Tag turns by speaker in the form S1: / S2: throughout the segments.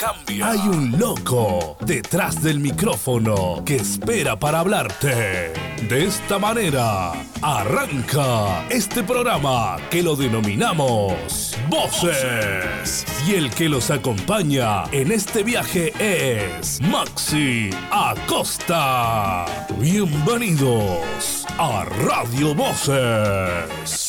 S1: Hay un loco detrás del micrófono que espera para hablarte. De esta manera, arranca este programa que lo denominamos Voces. Y el que los acompaña en este viaje es Maxi Acosta. Bienvenidos a Radio Voces.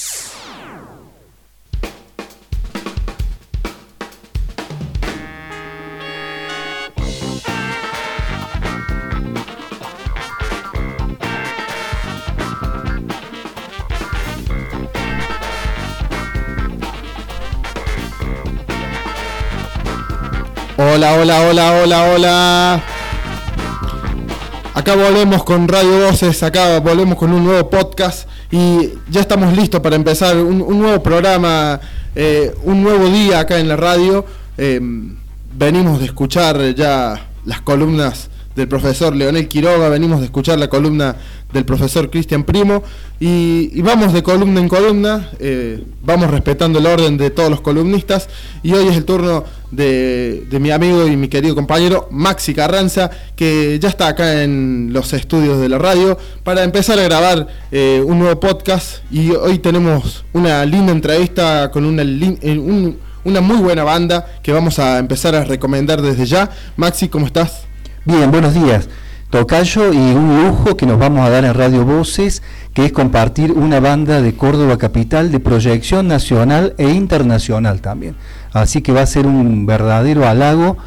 S2: Hola, hola, hola, hola, hola. Acá volvemos con Radio Voces, acá volvemos con un nuevo podcast y ya estamos listos para empezar un, nuevo programa, eh, un nuevo día acá en la radio. Em, venimos de escuchar ya las columnas del profesor Leonel Quiroga, venimos de escuchar la columna del profesor Cristian Primo y, vamos de columna en columna, eh, vamos respetando el orden de todos los columnistas y hoy es el turno de, mi amigo y mi querido compañero Maxi Carranza que ya está acá en los estudios de la radio para empezar a grabar eh, un nuevo podcast y hoy tenemos una linda entrevista con una, eh, una muy buena banda que vamos a empezar a recomendar desde ya. Maxi, ¿cómo estás?
S3: Bien, buenos días. Tocayo y un lujo que nos vamos a dar en Radio Voces, que es compartir una banda de Córdoba Capital de proyección nacional e internacional también. Así que va a ser un verdadero halago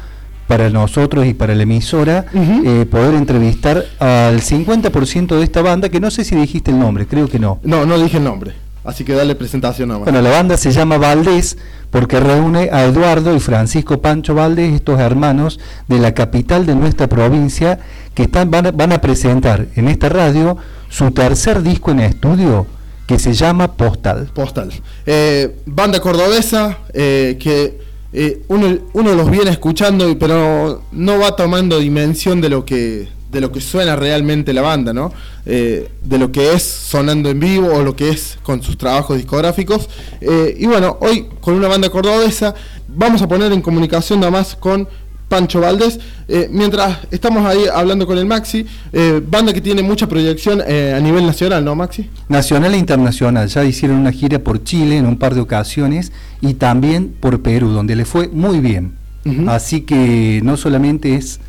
S3: para nosotros y para la emisora eh, poder entrevistar al 50% de esta banda, que no sé si dijiste el nombre, creo que no.
S2: No, no dije el nombre. Así que dale presentación nomás.
S3: Bueno, la banda se llama Valdés porque reúne a Eduardo y Francisco Pancho Valdés, estos hermanos de la capital de nuestra provincia, que están, van, a, presentar en esta radio su tercer disco en estudio que se llama Postal.
S2: Postal. Eh, banda cordobesa eh, que eh, uno, uno, los viene escuchando, pero no va tomando dimensión de lo que de lo que suena realmente la banda, ¿no? De lo que es sonando en vivo o lo que es con sus trabajos discográficos. Y bueno, hoy con una banda cordobesa vamos a poner en comunicación nada más con Pancho Valdés, eh, mientras estamos ahí hablando con el Maxi, banda que tiene mucha proyección a nivel nacional, ¿no, Maxi?
S3: Nacional e internacional, ya hicieron una gira por Chile en un par de ocasiones y también por Perú, donde le fue muy bien. Así que no solamente es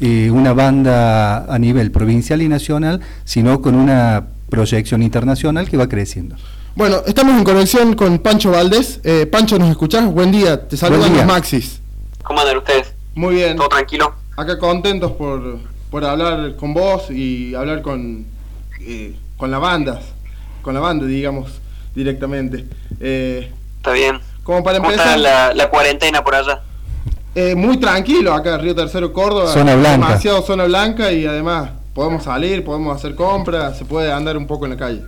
S3: eh, una banda a nivel provincial y nacional, sino con una proyección internacional que va creciendo.
S2: Bueno, estamos en conexión con Pancho Valdés. Eh, Pancho, ¿nos escuchás? Buen día, te saludan los Maxis.
S4: ¿Cómo andan ustedes?
S2: Muy bien.
S4: ¿Todo tranquilo?
S2: Acá contentos por, por hablar con vos y hablar con, eh, con la banda, con la banda, digamos, directamente.
S4: Está bien.
S2: Como para empezar.
S4: ¿Cómo está la cuarentena por allá?
S2: Eh, muy tranquilo acá, Río Tercero, Córdoba.
S3: Zona blanca.
S2: Demasiado zona blanca y además podemos salir, podemos hacer compras, se puede andar un poco en la calle.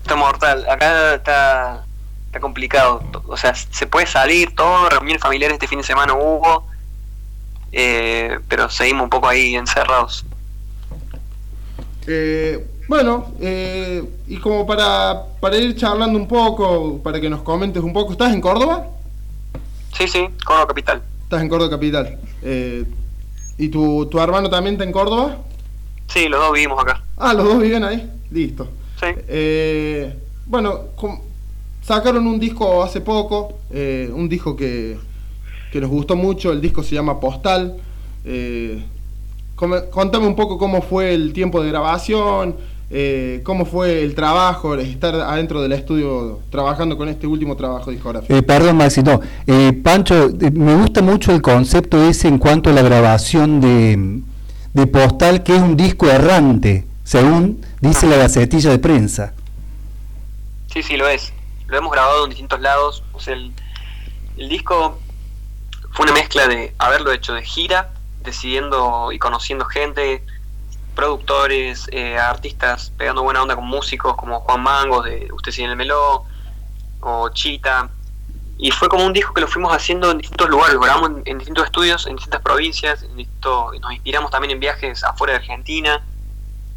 S4: Está mortal. Acá está, está complicado. O sea, se puede salir, todo, reuniones familiares este fin de semana hubo, eh, pero seguimos un poco ahí encerrados.
S2: Eh, bueno, y como para, para ir charlando un poco, para que nos comentes un poco, ¿estás en Córdoba?
S4: Sí, sí, Córdoba Capital.
S2: Estás en Córdoba Capital. Eh, ¿Y tu, tu hermano también está en Córdoba?
S4: Sí, los dos vivimos acá.
S2: Ah, los dos viven ahí. Listo.
S4: Sí.
S2: Eh, bueno, sacaron un disco hace poco, eh, un disco que, que, nos gustó mucho, el disco se llama Postal. contame un poco cómo fue el tiempo de grabación, eh, ¿Cómo fue el trabajo, estar adentro del estudio trabajando con este último trabajo discográfico?
S3: Eh, perdón, Maxi, no. Eh, Pancho, eh, me gusta mucho el concepto ese en cuanto a la grabación de, de Postal, que es un disco errante, según dice la gacetilla de prensa.
S4: Sí, sí, lo es. Lo hemos grabado en distintos lados. O sea, el, el disco fue una mezcla de haberlo hecho de gira, decidiendo y conociendo gente productores, eh, artistas pegando buena onda con músicos como Juan Mango de Usted sigue en el Meló o Chita. Y fue como un disco que lo fuimos haciendo en distintos lugares, lo grabamos en, distintos estudios, en distintas provincias, en nos inspiramos también en viajes afuera de Argentina.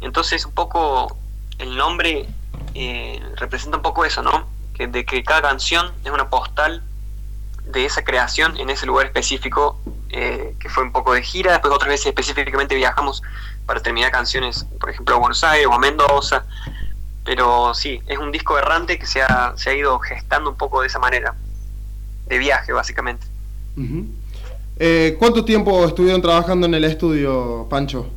S4: Entonces un poco el nombre eh, representa un poco eso, ¿no? Que, de que cada canción es una postal de esa creación en ese lugar específico eh, que fue un poco de gira, después otras veces específicamente viajamos para terminar canciones, por ejemplo, a Buenos Aires o a Mendoza, pero sí, es un disco errante que se ha, se ha ido gestando un poco de esa manera, de viaje básicamente.
S2: Eh, ¿Cuánto tiempo estuvieron trabajando en el estudio, Pancho?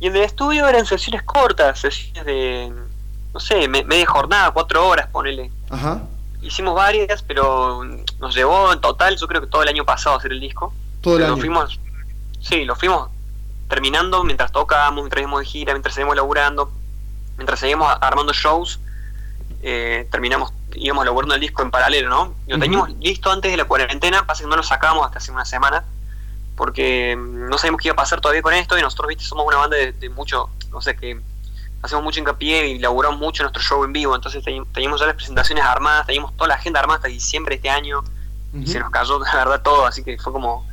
S4: Y en el estudio eran sesiones cortas, sesiones de, no sé, media jornada, cuatro horas, ponele. Ajá. Hicimos varias, pero nos llevó en total, yo creo que todo el año pasado hacer el disco.
S2: Todo el año.
S4: fuimos, sí, lo fuimos terminando mientras tocábamos, mientras íbamos de gira, mientras seguimos laburando, mientras seguimos armando shows, eh, terminamos, íbamos laburando el disco en paralelo, ¿no? Lo teníamos listo antes de la cuarentena, pasa que no lo sacamos hasta hace una semana porque mm, no sabemos qué iba a pasar todavía con esto y nosotros, viste, somos una banda de, mucho, no sé, que hacemos mucho hincapié y laburamos mucho nuestro show en vivo, entonces teníamos ya las presentaciones armadas, teníamos toda la agenda armada hasta diciembre de este año y se nos cayó la verdad todo, así que fue como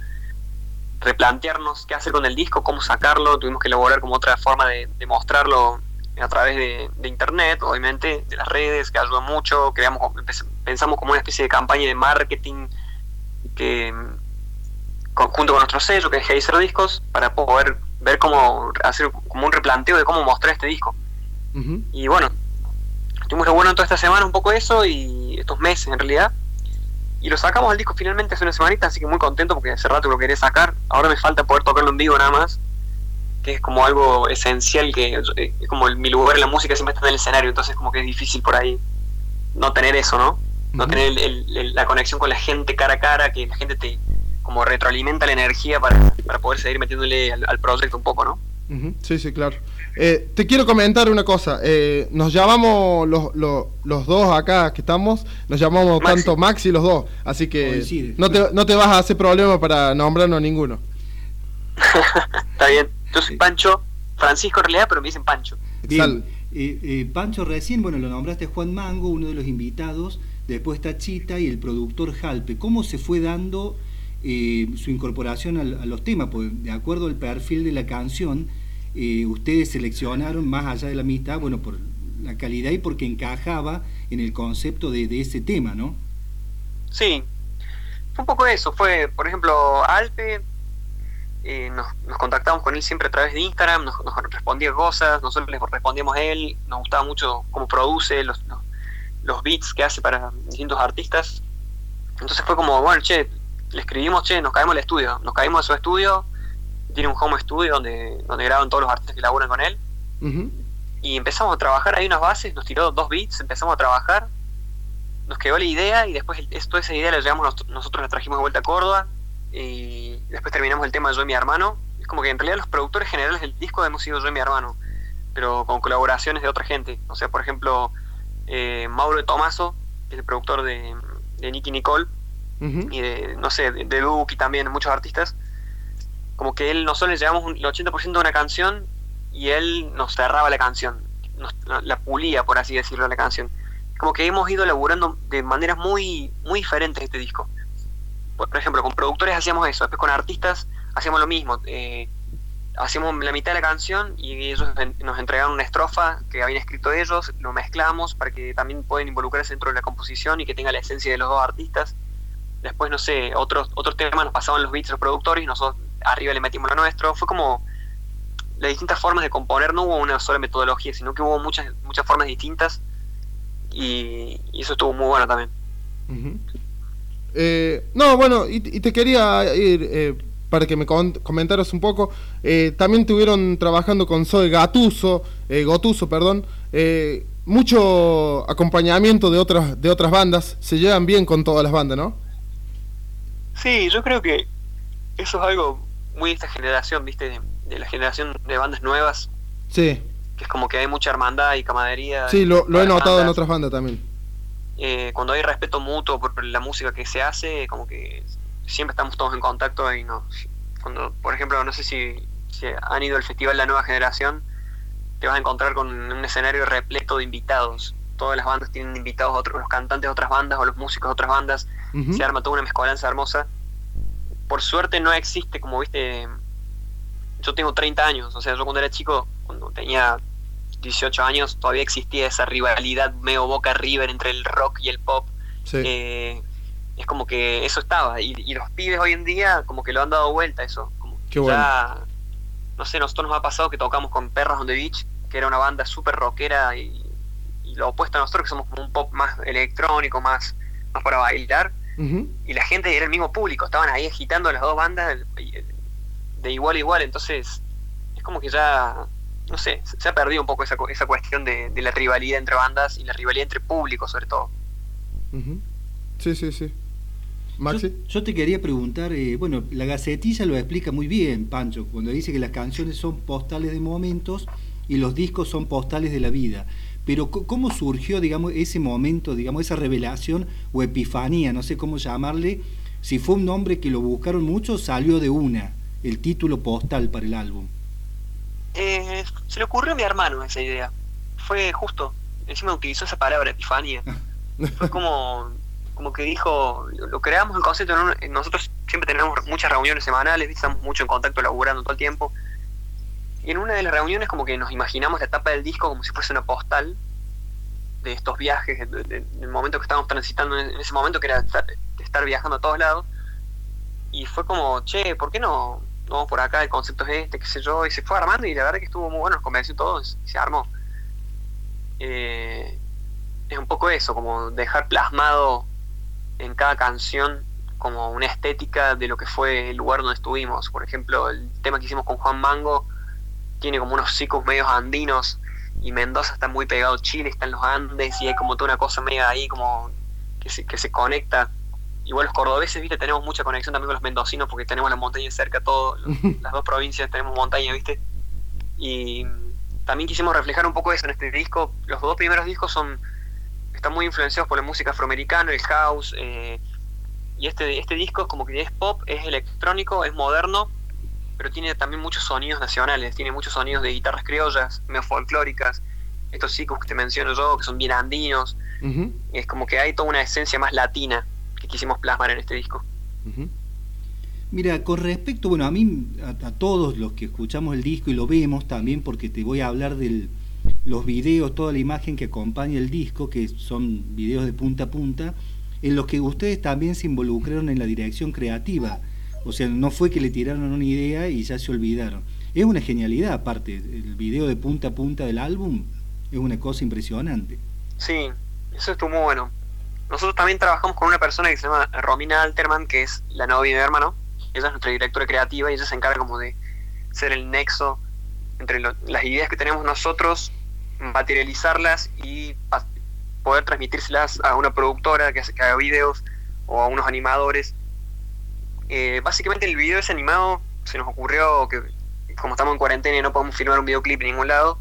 S4: replantearnos qué hacer con el disco, cómo sacarlo, tuvimos que elaborar como otra forma de, mostrarlo a través de, de, internet, obviamente, de las redes, que ayudó mucho, creamos, pensamos como una especie de campaña de marketing que junto con nuestro sello, que es Heiser Discos, para poder ver cómo hacer como un replanteo de cómo mostrar este disco. Y bueno, estuvimos bueno toda esta semana un poco eso y estos meses en realidad. Y lo sacamos el disco finalmente hace una semanita, así que muy contento porque hace rato lo quería sacar. Ahora me falta poder tocarlo en vivo nada más, que es como algo esencial, que es como mi lugar en la música siempre está en el escenario, entonces como que es difícil por ahí no tener eso, ¿no? No tener la conexión con la gente cara a cara, que la gente te, como retroalimenta la energía para, poder seguir metiéndole al, proyecto un poco, ¿no?
S2: Sí, sí, claro. Eh, te quiero comentar una cosa. Eh, nos llamamos los, los, dos acá que estamos, nos llamamos tanto Max y los dos. Así que no te, no te vas a hacer problema para nombrarnos a ninguno.
S4: Está bien. Yo soy Pancho, Francisco en realidad, pero me dicen Pancho.
S3: Bien. Eh, Pancho, recién, bueno, lo nombraste Juan Mango, uno de los invitados. Después está Chita y el productor Jalpe. ¿Cómo se fue dando eh, su incorporación a, los temas, pues de acuerdo al perfil de la canción, eh, ustedes seleccionaron más allá de la mitad, bueno, por la calidad y porque encajaba en el concepto de, ese tema, ¿no?
S4: Sí, fue un poco eso, fue, por ejemplo, Alpe, eh, nos, contactamos con él siempre a través de Instagram, nos, respondía cosas, nosotros le respondíamos a él, nos gustaba mucho cómo produce los, los, los beats que hace para distintos artistas. Entonces fue como, bueno, che, le escribimos, che, nos caemos al estudio, nos caímos de su estudio, tiene un home studio donde, donde graban todos los artistas que laburan con él. Y empezamos a trabajar ahí unas bases, nos tiró dos beats, empezamos a trabajar, nos quedó la idea y después toda esa idea la llevamos, nosotros la trajimos de vuelta a Córdoba y después terminamos el tema de yo y mi hermano. Es como que en realidad los productores generales del disco hemos sido yo y mi hermano, pero con colaboraciones de otra gente. O sea, por ejemplo, eh, Mauro de Tomaso, que es el productor de, de Nicky Nicole, y de, no sé, de, de Duke y también muchos artistas, como que él nosotros le llevamos el 80% de una canción y él nos cerraba la canción, nos, la pulía, por así decirlo, la canción. Como que hemos ido laburando de maneras muy, muy diferentes este disco. Por, ejemplo, con productores hacíamos eso, después con artistas hacíamos lo mismo. Eh, hacíamos la mitad de la canción y ellos nos entregaron una estrofa que habían escrito ellos, lo mezclamos para que también puedan involucrarse dentro de la composición y que tenga la esencia de los dos artistas después, no sé, otros, otros temas nos pasaban los beats los productores y nosotros arriba le metimos lo nuestro. Fue como las distintas formas de componer, no hubo una sola metodología, sino que hubo muchas, muchas formas distintas y, eso estuvo muy bueno también.
S2: Eh, no, bueno, y, te quería ir eh, para que me comentaras un poco. Eh, también estuvieron trabajando con Zoe Gatuso, Gotuso, perdón. mucho acompañamiento de otras, de otras bandas. Se llevan bien con todas las bandas, ¿no?
S4: Sí, yo creo que eso es algo muy de esta generación, ¿viste? De, la generación de bandas nuevas.
S2: Sí.
S4: Que es como que hay mucha hermandad y camaradería.
S2: Sí, lo, he notado en otras bandas también.
S4: Eh, cuando hay respeto mutuo por la música que se hace, como que siempre estamos todos en contacto y no. Cuando, por ejemplo, no sé si, si han ido al festival La Nueva Generación, te vas a encontrar con un escenario repleto de invitados. Todas las bandas tienen invitados, otros, los cantantes de otras bandas o los músicos de otras bandas se arma toda una mezcolanza hermosa. Por suerte no existe, como viste, yo tengo 30 años, o sea, yo cuando era chico, cuando tenía 18 años, todavía existía esa rivalidad medio Boca River entre el rock y el pop. Eh, es como que eso estaba. Y, los pibes hoy en día como que lo han dado vuelta eso. Como
S2: Qué bueno.
S4: ya, no sé, nosotros nos ha pasado que tocamos con Perras on the Beach, que era una banda súper rockera y, y lo opuesto a nosotros que somos como un pop más electrónico, más, más para bailar. Y la gente era el mismo público, estaban ahí agitando las dos bandas de, de igual a igual. Entonces es como que ya, no sé, se ha perdido un poco esa, esa cuestión de, de la rivalidad entre bandas y la rivalidad entre públicos sobre todo.
S2: Ujú. Sí, sí, sí.
S3: Yo,
S2: Maxi.
S3: yo te quería preguntar, eh, bueno, la Gacetilla lo explica muy bien, Pancho, cuando dice que las canciones son postales de momentos y los discos son postales de la vida. Pero ¿cómo surgió, digamos, ese momento, digamos, esa revelación o epifanía, no sé cómo llamarle? Si fue un nombre que lo buscaron mucho, salió de una, el título postal para el álbum.
S4: Eh, se le ocurrió a mi hermano esa idea. Fue justo, encima utilizó esa palabra, epifanía. Fue como, como que dijo, lo, lo creamos el concepto, ¿no? nosotros siempre tenemos muchas reuniones semanales, estamos mucho en contacto laburando todo el tiempo. Y en una de las reuniones como que nos imaginamos la etapa del disco como si fuese una postal de estos viajes, de- de- del momento que estábamos transitando en, en ese momento que era estar, viajando a todos lados. Y fue como, che, ¿por qué no, no por acá? El concepto es este, qué sé yo. Y se fue armando y la verdad que estuvo muy bueno, nos convenció todos y se armó. Eh, es un poco eso, como dejar plasmado en cada canción como una estética de lo que fue el lugar donde estuvimos. Por ejemplo, el tema que hicimos con Juan Mango tiene como unos ciclos medios andinos y Mendoza está muy pegado a Chile, está en los Andes y hay como toda una cosa media ahí como que se, que se conecta. Igual los cordobeses, viste, tenemos mucha conexión también con los mendocinos porque tenemos la montaña cerca, todo, las dos provincias tenemos montaña, viste. Y también quisimos reflejar un poco eso en este disco. Los dos primeros discos son están muy influenciados por la música afroamericana, el house, eh, y este, este disco es como que es pop, es electrónico, es moderno, pero tiene también muchos sonidos nacionales, tiene muchos sonidos de guitarras criollas, medio folclóricas, estos chicos que te menciono yo, que son bien andinos,
S2: Ujú,
S4: es como que hay toda una esencia más latina que quisimos plasmar en este disco.
S3: Mira, con respecto, bueno, a mí, a, a todos los que escuchamos el disco y lo vemos también, porque te voy a hablar de los videos, toda la imagen que acompaña el disco, que son videos de punta a punta, en los que ustedes también se involucraron en la dirección creativa. O sea, no fue que le tiraron una idea y ya se olvidaron. Es una genialidad, aparte, el video de punta a punta del álbum es una cosa impresionante.
S4: Sí, eso estuvo muy bueno. Nosotros también trabajamos con una persona que se llama Romina Alterman, que es la novia de hermano. Ella es nuestra directora creativa y ella se encarga como de ser el nexo entre las ideas que tenemos nosotros, materializarlas y poder transmitírselas a una productora que, hace, que haga videos o a unos animadores. Eh, básicamente el video es animado, se nos ocurrió que como estamos en cuarentena y no podemos filmar un videoclip en ningún lado,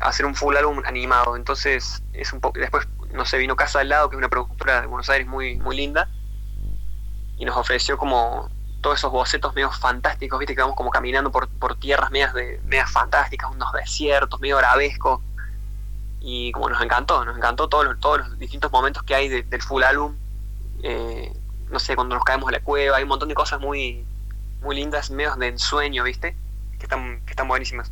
S4: hacer un full álbum animado. Entonces, es un poco. Después, no sé, vino Casa al Lado, que es una productora de Buenos Aires muy, muy linda, y nos ofreció como todos esos bocetos medio fantásticos, viste, que vamos como caminando por, por tierras medias, de, medias fantásticas, unos desiertos, medio arabesco. Y como nos encantó, nos encantó todos los, todos los distintos momentos que hay de- del full álbum. Eh, no sé, cuando nos caemos a la cueva, hay un montón de cosas muy, muy lindas, medios de ensueño, viste, que están, que están buenísimas.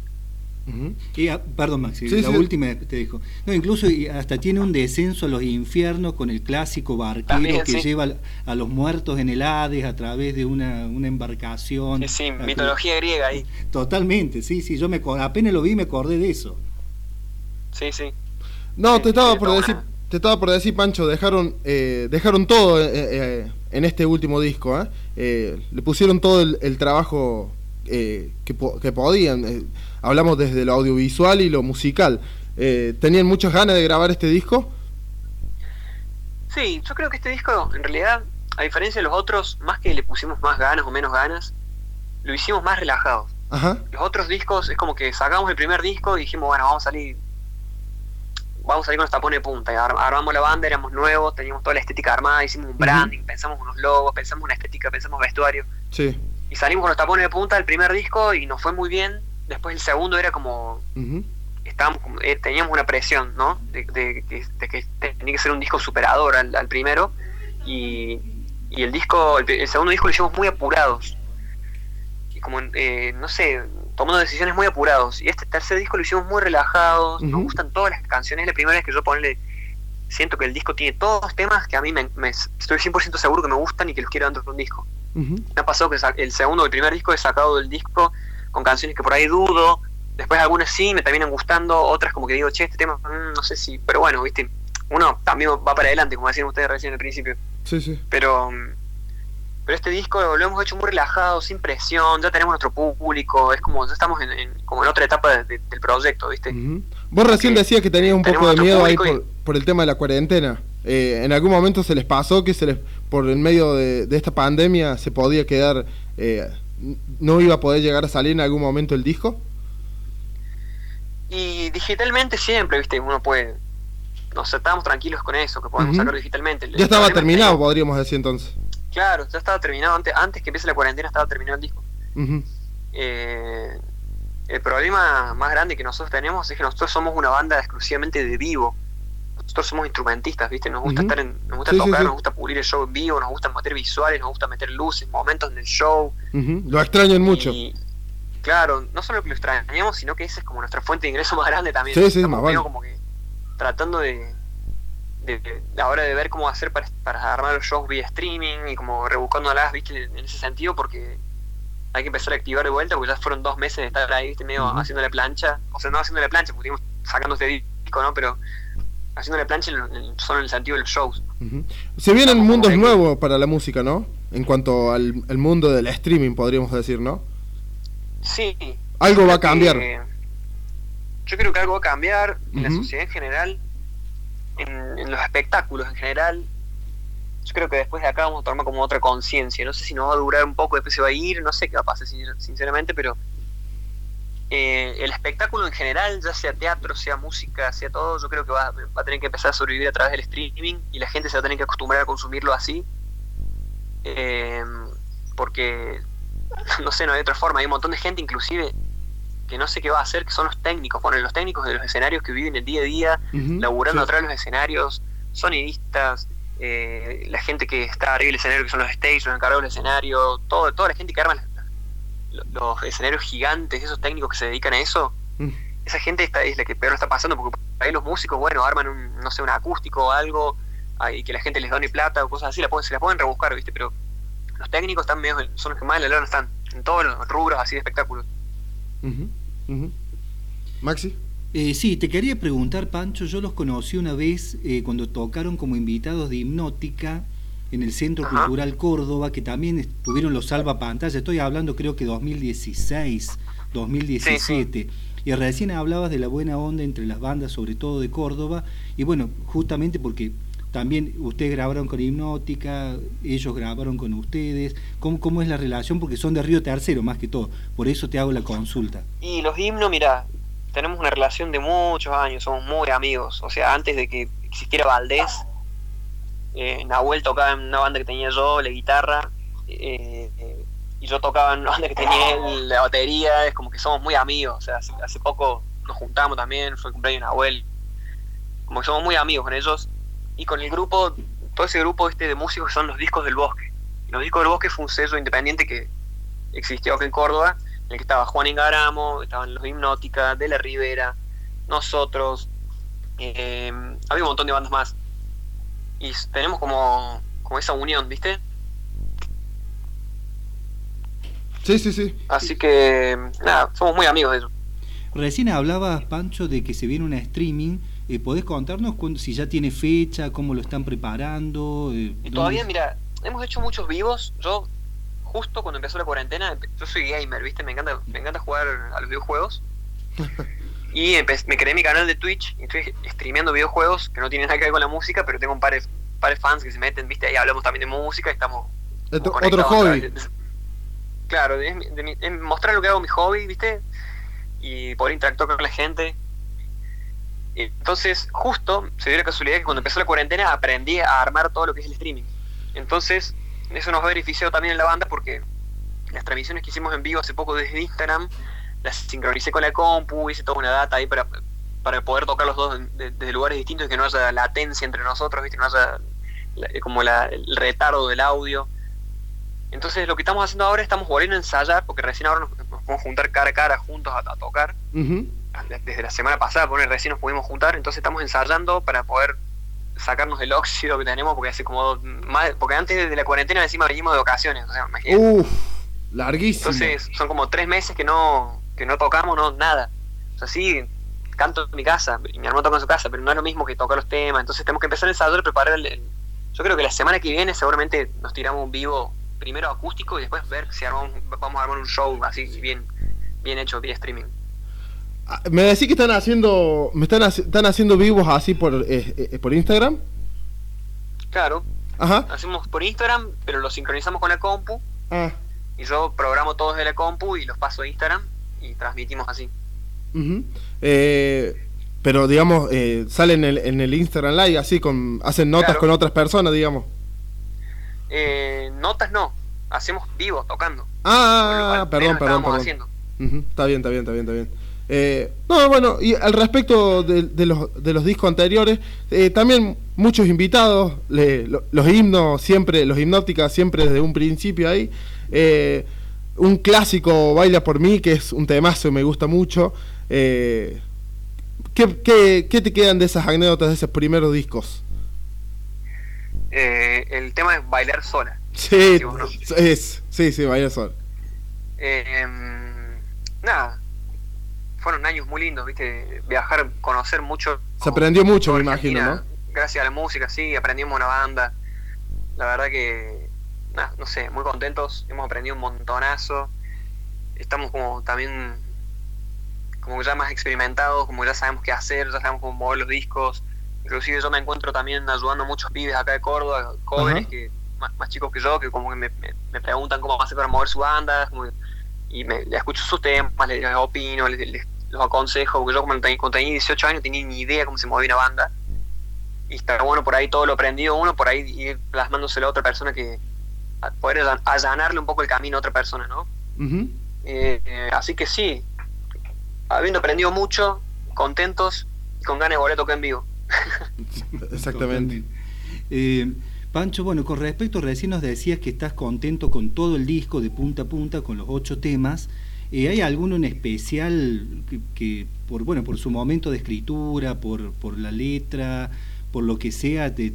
S3: Y, ah, perdón, Maxi,
S2: Sí,
S3: la
S2: sí.
S3: última te dejo. No, incluso hasta tiene un descenso a los infiernos con el clásico barquero
S4: También,
S3: que
S4: sí.
S3: lleva a los muertos en el Hades a través de una, una embarcación.
S4: Sí, sí, mitología griega ahí.
S3: Totalmente, sí, sí, yo me apenas lo vi me acordé de eso.
S4: Sí, sí.
S2: No,
S4: Sí,
S2: te estaba
S4: sí,
S2: por decir, te estaba por decir, Pancho, dejaron, eh, dejaron todo eh, eh, en este último disco, ¿eh? Eh, le pusieron todo el, el trabajo eh, que, po- que podían. eh, hablamos desde lo audiovisual y lo musical. Eh, ¿Tenían muchas ganas de grabar este disco?
S4: Sí, yo creo que este disco, en realidad, a diferencia de los otros, más que le pusimos más ganas o menos ganas, lo hicimos más relajados.
S2: Ajá.
S4: Los otros discos es como que sacamos el primer disco y dijimos, bueno, vamos a salir. Vamos a salir con los tapones de punta. Armamos la banda, éramos nuevos, teníamos toda la estética armada, hicimos un branding, pensamos unos logos, pensamos una estética, pensamos vestuario.
S2: Sí.
S4: Y salimos con los tapones de punta del primer disco y nos fue muy bien. Después el segundo era como
S2: Ujú.
S4: estábamos como- eh, teníamos una presión, ¿no? De, de- de- de que tenía que ser un disco superador al, al primero y, y el disco, el, el segundo disco lo hicimos muy apurados, y como eh, no sé, tomando decisiones muy apurados. Y este tercer disco lo hicimos muy relajados, nos
S2: Ujú.
S4: gustan todas las canciones, es la primera vez que yo ponle siento que el disco tiene todos los temas que a mí me, estoy 100% seguro que me gustan y que los quiero dentro de un disco. Me ha pasado que el segundo o el primer disco he sacado del disco con canciones que por ahí dudo, después algunas sí me terminan gustando, otras como que digo, che, este tema, mm, no sé si, pero bueno, viste, uno también va para adelante, como decían ustedes recién al principio.
S2: Sí, sí.
S4: Pero, pero este disco lo hemos hecho muy relajado, sin presión, ya tenemos nuestro público, es como, ya estamos en, como en otra etapa del proyecto, ¿viste?
S2: Vos recién decías que tenías un poco de miedo ahí por, el tema de la cuarentena. Eh, ¿En algún momento se les pasó que se les, por el medio de, esta pandemia se podía quedar, eh, no iba a poder llegar a salir en algún momento el disco?
S4: Y digitalmente siempre, ¿viste? Uno puede nos estábamos tranquilos con eso, que podemos sacarlo digitalmente.
S2: ya estaba terminado, podríamos decir entonces.
S4: Claro, ya estaba terminado, antes, antes que empiece la cuarentena estaba terminado el disco. Eh, el problema más grande que nosotros tenemos es que nosotros somos una banda exclusivamente de vivo. Nosotros somos instrumentistas, ¿viste? Nos gusta estar en, nos gusta tocar, nos gusta pulir el show en vivo, nos gusta meter visuales, nos gusta meter luces, momentos en el show.
S2: Lo extrañan mucho.
S4: Claro, no solo que lo extrañamos, sino que esa es como nuestra fuente de ingreso más grande también.
S2: Sí, sí, más
S4: como que tratando de, de, ahora de ver cómo hacer para, para, armar los shows vía streaming y como rebuscándolas, viste, en ese sentido, porque hay que empezar a activar de vuelta, porque ya fueron dos meses de estar ahí, viste, medio haciendo la plancha, o sea, no haciendo la plancha, porque estuvimos sacando este disco, ¿no? Pero haciendo la plancha solo en el sentido de los shows.
S2: Se vienen mundos nuevos para la música, ¿no? En cuanto al, mundo del streaming, podríamos decir, ¿no?
S4: Sí.
S2: Algo va a cambiar
S4: yo creo que algo va a cambiar en la sociedad en general, en, los espectáculos en general. Yo creo que después de acá vamos a tomar como otra conciencia. No sé si nos va a durar un poco, después se va a ir, no sé qué va a pasar sinceramente, pero eh, el espectáculo en general, ya sea teatro, sea música, sea todo, yo creo que va, a tener que empezar a sobrevivir a través del streaming y la gente se va a tener que acostumbrar a consumirlo así. Eh, porque, no sé, no hay otra forma. Hay un montón de gente, inclusive, que no sé qué va a hacer, que son los técnicos, bueno, los técnicos de los escenarios que viven el día a día, laburando atrás de los escenarios, sonidistas, eh, la gente que está arriba del escenario, que son los stage, los encargados del escenario, todo, toda la gente que arma los, escenarios gigantes, esos técnicos que se dedican a eso, esa gente está, es la que peor está pasando, porque ahí los músicos, bueno, arman un, no sé, un acústico o algo, y que la gente les done plata o cosas así, la pueden, se la pueden rebuscar, ¿viste? Pero los técnicos están medio, son los que más en la lona están, en todos los rubros así de espectáculos.
S2: Maxi.
S5: Eh, sí, te quería preguntar, Pancho, yo los conocí una vez eh, cuando tocaron como invitados de hipnótica en el Centro Cultural Córdoba, que también estuvieron los salva pantalla, estoy hablando creo que 2016, 2017. Y recién hablabas de la buena onda entre las bandas, sobre todo de Córdoba, y bueno, justamente porque también ustedes grabaron con Hipnótica, ellos grabaron con ustedes. ¿Cómo, ¿Cómo es la relación? Porque son de Río Tercero más que todo. Por eso te hago la consulta.
S4: Y los himnos, mira, tenemos una relación de muchos años, somos muy amigos. O sea, antes de que existiera Valdés, eh, Nahuel tocaba en una banda que tenía yo, la guitarra, eh, y yo tocaba en una banda que tenía la batería. Es como que somos muy amigos. O sea, hace, poco nos juntamos también, fue el cumpleaños de Nahuel. Como que somos muy amigos con ellos y con el grupo, todo ese grupo este de músicos son los discos del bosque. Los discos del bosque fue un sello independiente que existió aquí en Córdoba, en el que estaba Juan Ingaramo, estaban los Hipnótica, De la Rivera, nosotros, eh, había un montón de bandas más. Y tenemos como, como esa unión, ¿viste?
S2: Sí, sí, sí.
S4: Así que, nada, somos muy amigos de eso.
S5: Recién hablabas, Pancho, de que se viene una streaming eh, ¿Podés contarnos si ya tiene fecha, cómo lo están preparando?
S4: Eh, todavía, mira, hemos hecho muchos vivos. Yo, justo cuando empezó la cuarentena, yo soy gamer, ¿viste? Me encanta, me encanta jugar a los videojuegos. y me creé mi canal de Twitch y estoy streameando videojuegos que no tienen nada que ver con la música, pero tengo un par de, par de fans que se meten, ¿viste? Ahí hablamos también de música y estamos.
S2: Otro hobby.
S4: claro, de, mostrar lo que hago mi hobby, ¿viste? Y poder interactuar con la gente entonces, justo se dio la casualidad que cuando empezó la cuarentena aprendí a armar todo lo que es el streaming. Entonces, eso nos ha beneficiado también en la banda porque las transmisiones que hicimos en vivo hace poco desde Instagram, las sincronicé con la compu, hice toda una data ahí para, para poder tocar los dos desde lugares distintos y que no haya latencia entre nosotros, que no haya como el retardo del audio. Entonces lo que estamos haciendo ahora estamos volviendo a ensayar, porque recién ahora nos, nos podemos juntar cara a cara juntos a, tocar desde la semana pasada, por recién nos pudimos juntar, entonces estamos ensayando para poder sacarnos el óxido que tenemos porque hace como más, porque antes de la cuarentena encima venimos de vacaciones, o sea,
S2: Uf, larguísimo.
S4: Entonces son como tres meses que no, que no tocamos no, nada. O sea, sí, canto en mi casa, y mi hermano toca en su casa, pero no es lo mismo que tocar los temas, entonces tenemos que empezar el ensayador y preparar el, Yo creo que la semana que viene seguramente nos tiramos un vivo primero acústico y después ver si armamos, vamos a armar un show así bien, bien hecho vía streaming.
S2: Ah, me decís que están haciendo, me están, están haciendo vivos así por, eh, eh, por Instagram.
S4: Claro. Ajá. Hacemos por Instagram, pero lo sincronizamos con la compu. Ah. Y yo programo todos de la compu y los paso a Instagram y transmitimos así.
S2: eh, pero digamos, eh, salen en el, en el Instagram Live así, con hacen notas con otras personas, digamos.
S4: Eh, notas no, hacemos vivo, tocando.
S2: Ah, perdón, perdón, perdón. Está bien, está bien, está bien, está bien. Eh, no, bueno, y al respecto de, los, de los discos anteriores, eh, también muchos invitados, los himnos siempre, los hipnóticas siempre desde un principio ahí. Eh, un clásico, Baila por mí, que es un temazo y me gusta mucho. ¿qué, qué, qué, te quedan de esas anécdotas de esos primeros discos?
S4: el tema es Bailar Sola.
S2: Sí, es, sí, sí, Bailar Sola.
S4: nada, fueron años muy lindos, ¿viste? Viajar, conocer mucho.
S2: Se aprendió mucho, me imagino, ¿no?
S4: Gracias a la música, sí, aprendimos una banda. La verdad que, no sé, muy contentos, hemos aprendido un montonazo. Estamos como también, como ya más experimentados, como ya sabemos qué hacer, ya sabemos cómo mover los discos. Inclusive yo me encuentro también ayudando a muchos pibes acá de Córdoba, jóvenes que más, chicos que yo, que como que me, me, preguntan cómo hacer para mover su banda, y me, le escucho sus temas, les, opino, les, los aconsejo, porque yo como tenía, cuando tenía 18 años tenía ni idea cómo se movía una banda. Y está bueno por ahí todo lo aprendido uno, por ahí ir plasmándoselo a otra persona que poder allanarle un poco el camino a otra persona, ¿no? Eh, así que sí, habiendo aprendido mucho, contentos y con ganas de volver a tocar en vivo.
S2: Exactamente.
S5: Eh, Pancho, bueno, con respecto, recién nos decías que estás contento con todo el disco de punta a punta, con los ocho temas. Eh, ¿Hay alguno en especial que, por bueno por su momento de escritura, por, la letra, por lo que sea, te,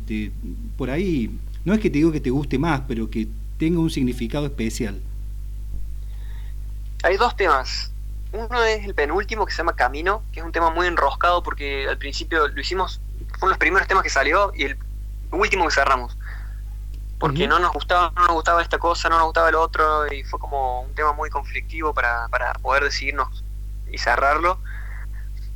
S5: por ahí, no es que te digo que te guste más, pero que tenga un significado especial?
S4: Hay dos temas. Uno es el penúltimo que se llama Camino, que es un tema muy enroscado porque al principio lo hicimos, fueron los primeros temas que salió y el último que cerramos porque no nos gustaba no nos gustaba esta cosa, no nos gustaba el otro y fue como un tema muy conflictivo para, para poder decidirnos y cerrarlo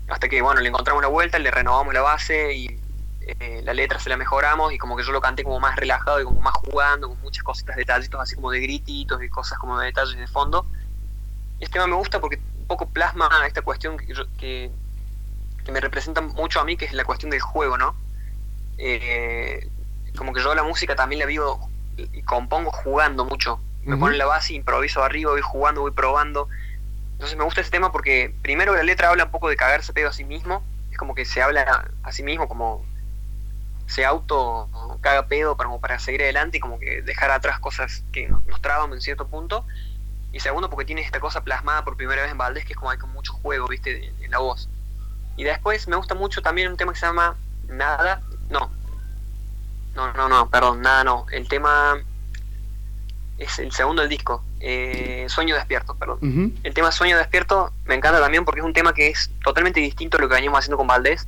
S4: hasta que bueno le encontramos una vuelta, le renovamos la base y eh, la letra se la mejoramos y como que yo lo canté como más relajado y como más jugando, con muchas cositas, detallitos así como de grititos y cosas como de detalles de fondo. Este tema me gusta porque un poco plasma esta cuestión que, que, que me representa mucho a mí, que es la cuestión del juego, ¿no? Eh, como que yo la música también la vivo y compongo jugando mucho. Me ponen la base, improviso arriba, voy jugando, voy probando. Entonces me gusta ese tema porque primero la letra habla un poco de cagarse pedo a sí mismo. Es como que se habla a sí mismo, como se auto caga pedo para, para seguir adelante y como que dejar atrás cosas que nos, traban en cierto punto. Y segundo, porque tiene esta cosa plasmada por primera vez en Valdés, que es como hay con mucho juego, viste, en la voz. Y después me gusta mucho también un tema que se llama Nada, no, no, no, no, perdón, nada, no. El tema es el segundo del disco, eh, Sueño Despierto, perdón. El tema Sueño Despierto me encanta también porque es un tema que es totalmente distinto a lo que veníamos haciendo con Valdés.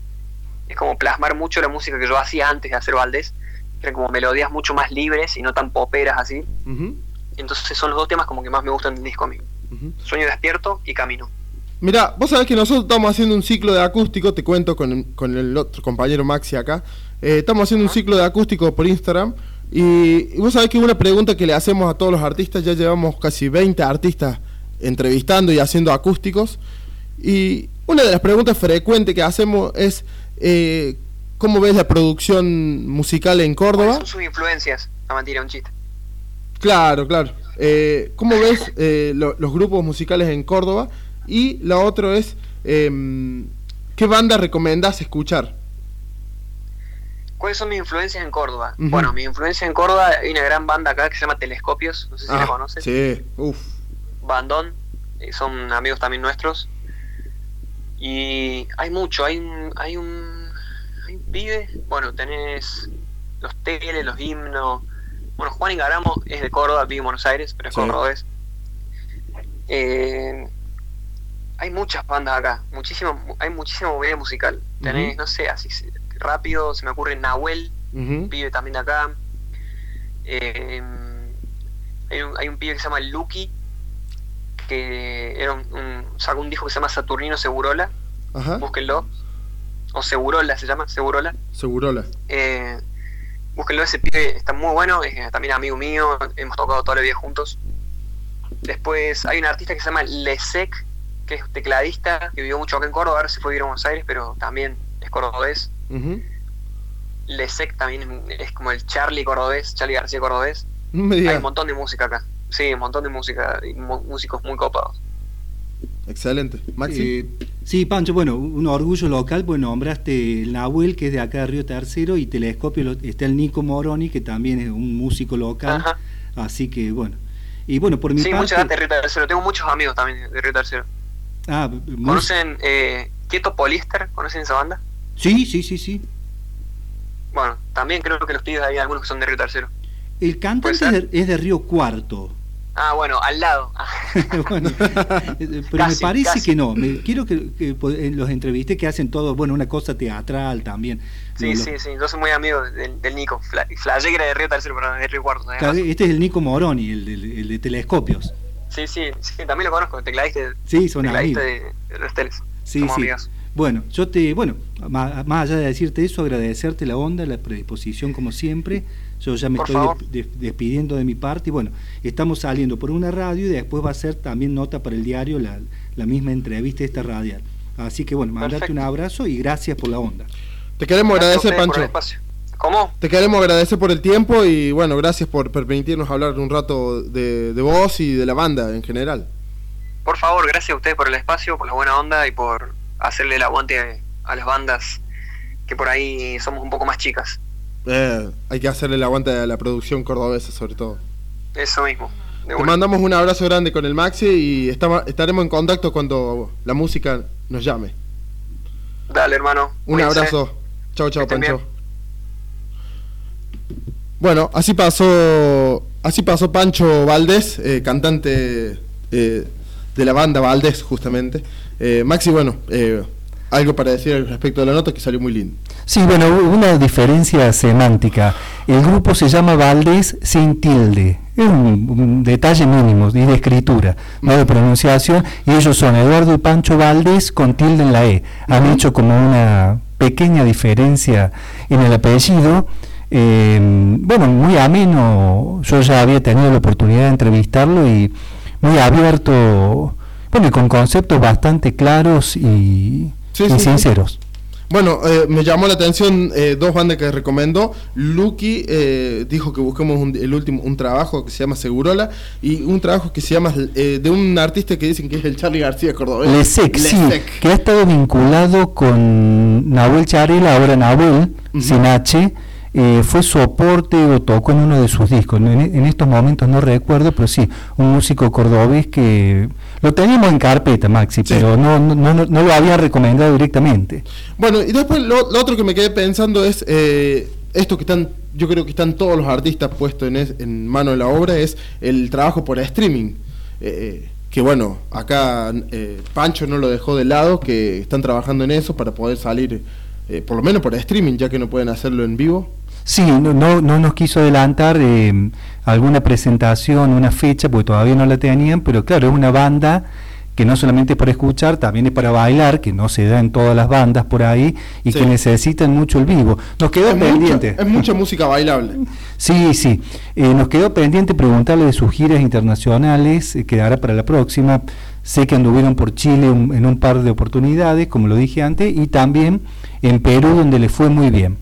S4: Es como plasmar mucho la música que yo hacía antes de hacer Valdés. Eran como melodías mucho más libres y no tan poperas así. Entonces son los dos temas como que más me gustan del disco a mí. Sueño Despierto y Camino.
S2: Mira, vos sabés que nosotros estamos haciendo un ciclo de acústico, te cuento con, con el otro compañero Maxi acá. Eh, estamos haciendo un ciclo de acústico por Instagram. Y, vos sabés que una pregunta que le hacemos a todos los artistas, ya llevamos casi 20 artistas entrevistando y haciendo acústicos. Y una de las preguntas frecuentes que hacemos es, eh, ¿cómo ves la producción musical en Córdoba?
S4: son sus influencias? A mentira, un chiste.
S2: Claro, claro. Eh, ¿Cómo ves los grupos musicales en Córdoba? Y la otra es, em, ¿qué banda recomendás escuchar?
S4: ¿Cuáles son mis influencias en Córdoba? Bueno, mi influencia en Córdoba, hay una gran banda acá que se llama Telescopios, no sé si la ah, conoces.
S2: Sí, uff.
S4: Bandón, eh, son amigos también nuestros. Y hay mucho, hay un, hay un, pibes, bueno, tenés los teles, los himnos. Bueno, Juan Ingaramo es de Córdoba, vive en Buenos Aires, pero es
S2: Sí.
S4: cordobés. Eh, hay muchas bandas acá, muchísima, hay muchísima movilidad musical. Tenés, no sé, así rápido, se me ocurre Nahuel,
S2: Ujú.
S4: pibe también de acá. Eh, hay, un, hay un pibe que se llama Lucky, que era un, un- sacó un disco que se llama Saturnino Segurola,
S2: Ajá.
S4: búsquenlo. O Segurola se llama, Segurola.
S2: Segurola.
S4: Eh, búsquenlo, ese pibe está muy bueno, es también amigo mío, hemos tocado toda la vida juntos. Después hay un artista que se llama Lesec, que es tecladista, que vivió mucho acá en Córdoba, ahora se fue a vivir a Buenos Aires, pero también es cordobés.
S2: Ujú.
S4: Lesec también es, es como el Charlie cordobés, Charlie García cordobés. Hay un montón de música acá. Sí, un montón de música y músicos muy copados.
S2: Excelente. Maxi.
S5: Eh, sí, Pancho, bueno, un orgullo local, pues nombraste el Nahuel, que es de acá de Río Tercero, y Telescopio está el Nico Moroni, que también es un músico local.
S4: Ajá.
S5: Así que, bueno. Y bueno, por mi
S4: Sí,
S5: parte...
S4: mucha gente de Río Tercero. Tengo muchos amigos también de Río Tercero.
S5: Ah,
S4: ¿Conocen eh, Quieto Poliéster? ¿Conocen esa banda?
S5: Sí, sí, sí, sí.
S4: Bueno, también creo que los pibes hay algunos que son de Río Tercero.
S5: El cantante
S4: ¿Puede
S5: es de, es de Río Cuarto.
S4: Ah, bueno, al lado.
S5: Bueno, eh, pero me parece
S4: casi.
S5: que no. Me, quiero que, en los entrevisté que hacen todo, bueno, una cosa teatral también.
S4: Sí, sí, sí. Yo soy muy amigo del, del Nico. Fla, Flashé que era de Río Tercero, pero de Río Cuarto.
S5: Este es el Nico Moroni, el, del- el de telescopios.
S4: Sí, sí, sí, también lo conozco. Tecladista,
S5: Sí, son
S4: tecladista
S5: amigos.
S4: de, de los teles.
S5: Sí,
S4: Somos
S5: sí.
S4: amigos.
S5: Bueno, yo te, bueno, más, más allá de decirte eso, agradecerte la onda, la predisposición como siempre. Yo ya me
S4: Por
S5: estoy de- de- despidiendo de mi parte y bueno, estamos saliendo por una radio y después va a ser también nota para el diario la, la misma entrevista esta radial. Así que bueno,
S4: Perfecto.
S5: un abrazo y gracias por la onda.
S2: Te queremos
S4: Gracias
S2: agradecer,
S4: ustedes por el
S2: Pancho.
S4: ¿Cómo?
S2: Te queremos agradecer por el tiempo y bueno, gracias por permitirnos hablar un rato de, de vos y de la banda en general.
S4: Por favor, gracias a ustedes por el espacio, por la buena onda y por hacerle el aguante a las bandas que por ahí somos un poco más chicas.
S2: Eh, hay que hacerle el aguante a la producción cordobesa sobre todo.
S4: Eso mismo.
S2: Te
S4: una.
S2: mandamos un abrazo grande con el Maxi y estaremos en contacto cuando la música nos llame.
S4: Dale, hermano.
S2: Un
S4: Cuídense.
S2: abrazo. Chao, chao, Pancho.
S4: bien.
S2: Bueno, así pasó, así pasó Pancho Valdés, eh, cantante eh, de la banda Valdés, justamente. Eh, Maxi, bueno, eh, algo para decir respecto de la nota que salió muy lindo.
S3: Sí, bueno, una diferencia semántica. El grupo se llama Valdés sin tilde. Es un, un detalle mínimo y de escritura, no de pronunciación. Y ellos son Eduardo y Pancho Valdés con tilde en la E. Han hecho como una pequeña diferencia en el apellido. Eh, bueno, muy ameno. Yo ya había tenido la oportunidad de entrevistarlo y muy abierto. Bueno, y con conceptos bastante claros y,
S2: Sí,
S3: y
S2: sí, sí.
S3: sinceros.
S2: Bueno, eh, me llamó la atención eh, dos bandas que recomendó. Lucky eh, dijo que busquemos un, el último un trabajo que se llama Segurola y un trabajo que se llama eh, de un artista que dicen que es el Charlie García Cordobés.
S3: Lesec, sí,
S2: Lesec.
S3: que ha estado vinculado con Nahuel Charela, ahora Nahuel,
S2: Ujú.
S3: sin H, eh, fue soporte o tocó en uno de sus discos. En, en estos momentos no recuerdo, pero sí, un músico cordobés que lo teníamos en carpeta, Maxi,
S2: Sí.
S3: pero no, no, no, no lo había recomendado directamente.
S2: Bueno, y después lo, lo otro que me quedé pensando es eh, esto que están, yo creo que están todos los artistas puestos en, es- en mano de la obra, es el trabajo por streaming. Eh, que bueno, acá eh, Pancho no lo dejó de lado, que están trabajando en eso para poder salir, eh, por lo menos por streaming, ya que no pueden hacerlo en vivo.
S3: Sí, no, no, no nos quiso adelantar eh, alguna presentación, una fecha, porque todavía no la tenían, pero claro, es una banda que no solamente es para escuchar, también es para bailar, que no se da en todas las bandas por ahí y
S2: Sí.
S3: que necesitan mucho el vivo. Nos quedó
S2: Es mucha,
S3: pendiente.
S2: es mucha música bailable.
S3: Sí, sí. Eh, nos quedó pendiente preguntarle de sus giras internacionales, eh, quedará para la próxima. Sé que anduvieron por Chile un- en un par de oportunidades, como lo dije antes, y también en Perú, donde le fue muy bien.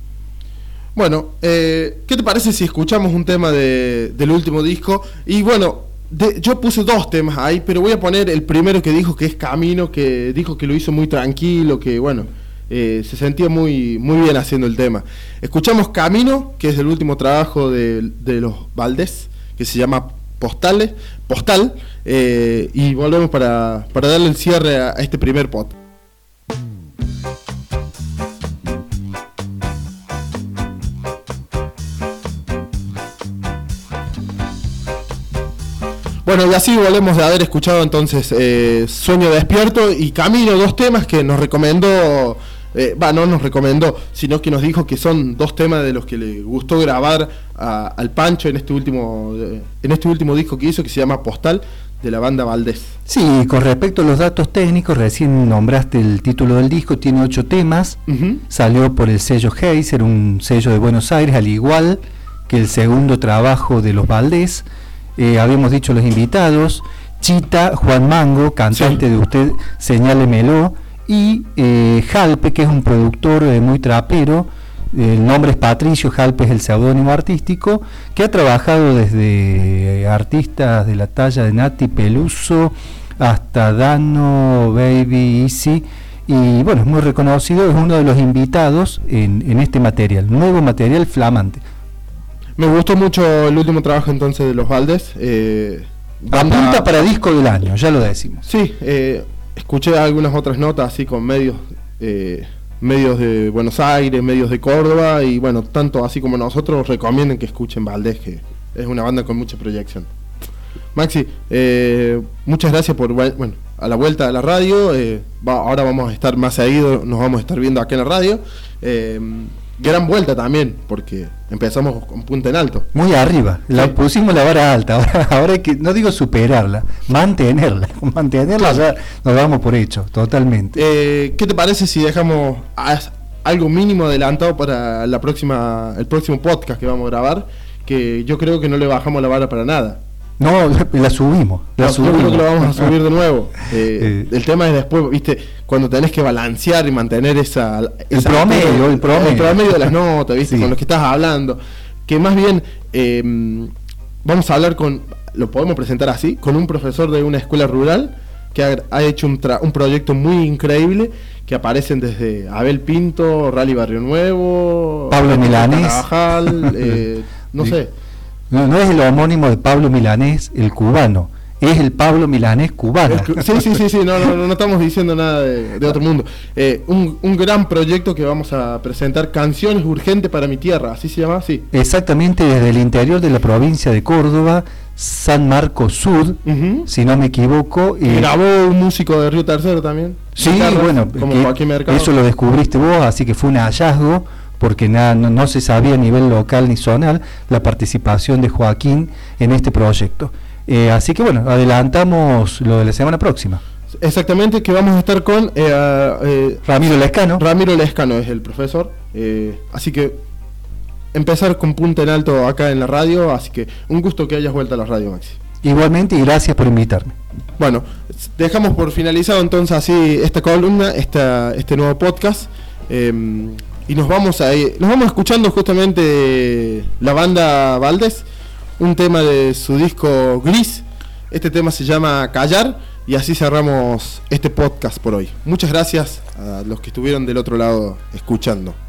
S2: Bueno, eh, ¿qué te parece si escuchamos un tema de- del último disco? Y bueno, yo puse dos temas ahí, pero voy a poner el primero que dijo que es Camino, que dijo que lo hizo muy tranquilo, que bueno, eh, se sentía muy, muy bien haciendo el tema. Escuchamos Camino, que es el último trabajo de, de los Valdés, que se llama Postales, Postal, eh, y volvemos para, para darle el cierre a, a este primer pot. Bueno, y así volvemos de haber escuchado entonces eh, Sueño Despierto y Camino, dos temas que nos recomendó, eh, no nos recomendó, sino que nos dijo que son dos temas de los que le gustó grabar al Pancho en este último, eh, en este último disco que hizo que se llama Postal de la banda Valdés.
S3: Sí, con respecto a los datos técnicos, recién nombraste el título del disco, tiene ocho temas, salió por el sello Heiser, un sello de Buenos Aires, al igual que el segundo trabajo de los Valdés. Eh, habíamos dicho los invitados, Chita, Juan Mango, cantante de Usted, Señálemelo, y eh, Jalpe, que es un productor eh, muy trapero, el nombre es Patricio Jalpe, es el seudónimo artístico, que ha trabajado desde artistas de la talla de Nati Peluso hasta Dano, Baby, Easy, y bueno, es muy reconocido, es uno de los invitados en, en este material, nuevo material flamante.
S2: Me gustó mucho el último trabajo entonces de los Valdes.
S3: Eh, Apunta para disco del año, ya lo decimos.
S2: Sí, eh, escuché algunas otras notas así con medios, eh, medios de Buenos Aires, medios de Córdoba y bueno, tanto así como nosotros recomienden que escuchen Valdés, que es una banda con mucha proyección. Maxi, eh, muchas gracias por, bueno, a la vuelta de la radio. ahora vamos a estar más seguido, nos vamos a estar viendo aquí en la radio gran vuelta también, porque empezamos con punta en alto.
S3: Muy arriba, la pusimos la vara alta, ahora, ahora hay que, no digo superarla, mantenerla, mantenerla ya nos damos por hecho, totalmente.
S2: Eh, ¿Qué te parece si dejamos algo mínimo adelantado para la próxima, el próximo podcast que vamos a grabar? Que yo creo que no le bajamos la vara para nada.
S3: No, la subimos. La
S2: subimos. Yo creo que lo vamos a subir de nuevo. Eh, el tema es después, viste, cuando tenés que balancear y mantener esa.
S3: El promedio,
S2: el promedio. de las notas, viste, con los que estás hablando. Que más bien, em, vamos a hablar con, lo podemos presentar así, con un profesor de una escuela rural que ha, hecho un, un proyecto muy increíble que aparecen desde Abel Pinto, Rally Barrio Nuevo,
S3: Pablo Milanés,
S2: eh, no sé.
S3: No, es el homónimo de Pablo Milanés, el cubano. Es el Pablo Milanés cubano.
S2: Sí, sí, sí, sí, no, no, no estamos diciendo nada de, otro mundo. Eh, un, un, gran proyecto que vamos a presentar, Canciones Urgentes para mi Tierra, ¿así se llama? Sí.
S3: Exactamente, desde el interior de la provincia de Córdoba, San Marcos Sur, si no me equivoco.
S2: Grabó un músico de Río Tercero también.
S3: Sí, bueno, eso lo descubriste vos, así que fue un hallazgo porque no, se sabía a nivel local ni zonal la participación de Joaquín en este proyecto. Eh, así que bueno, adelantamos lo de la semana próxima.
S2: Exactamente, que vamos a estar con eh,
S3: eh, Ramiro Lescano.
S2: Ramiro Lescano es el profesor. así que empezar con punta en alto acá en la radio. Así que un gusto que hayas vuelto a la radio, Maxi.
S3: Igualmente y gracias por invitarme.
S2: Bueno, dejamos por finalizado entonces así esta columna, esta, este nuevo podcast. Y nos vamos a nos vamos escuchando justamente la banda Valdés, un tema de su disco Gris. Este tema se llama Callar y así cerramos este podcast por hoy. Muchas gracias a los que estuvieron del otro lado escuchando.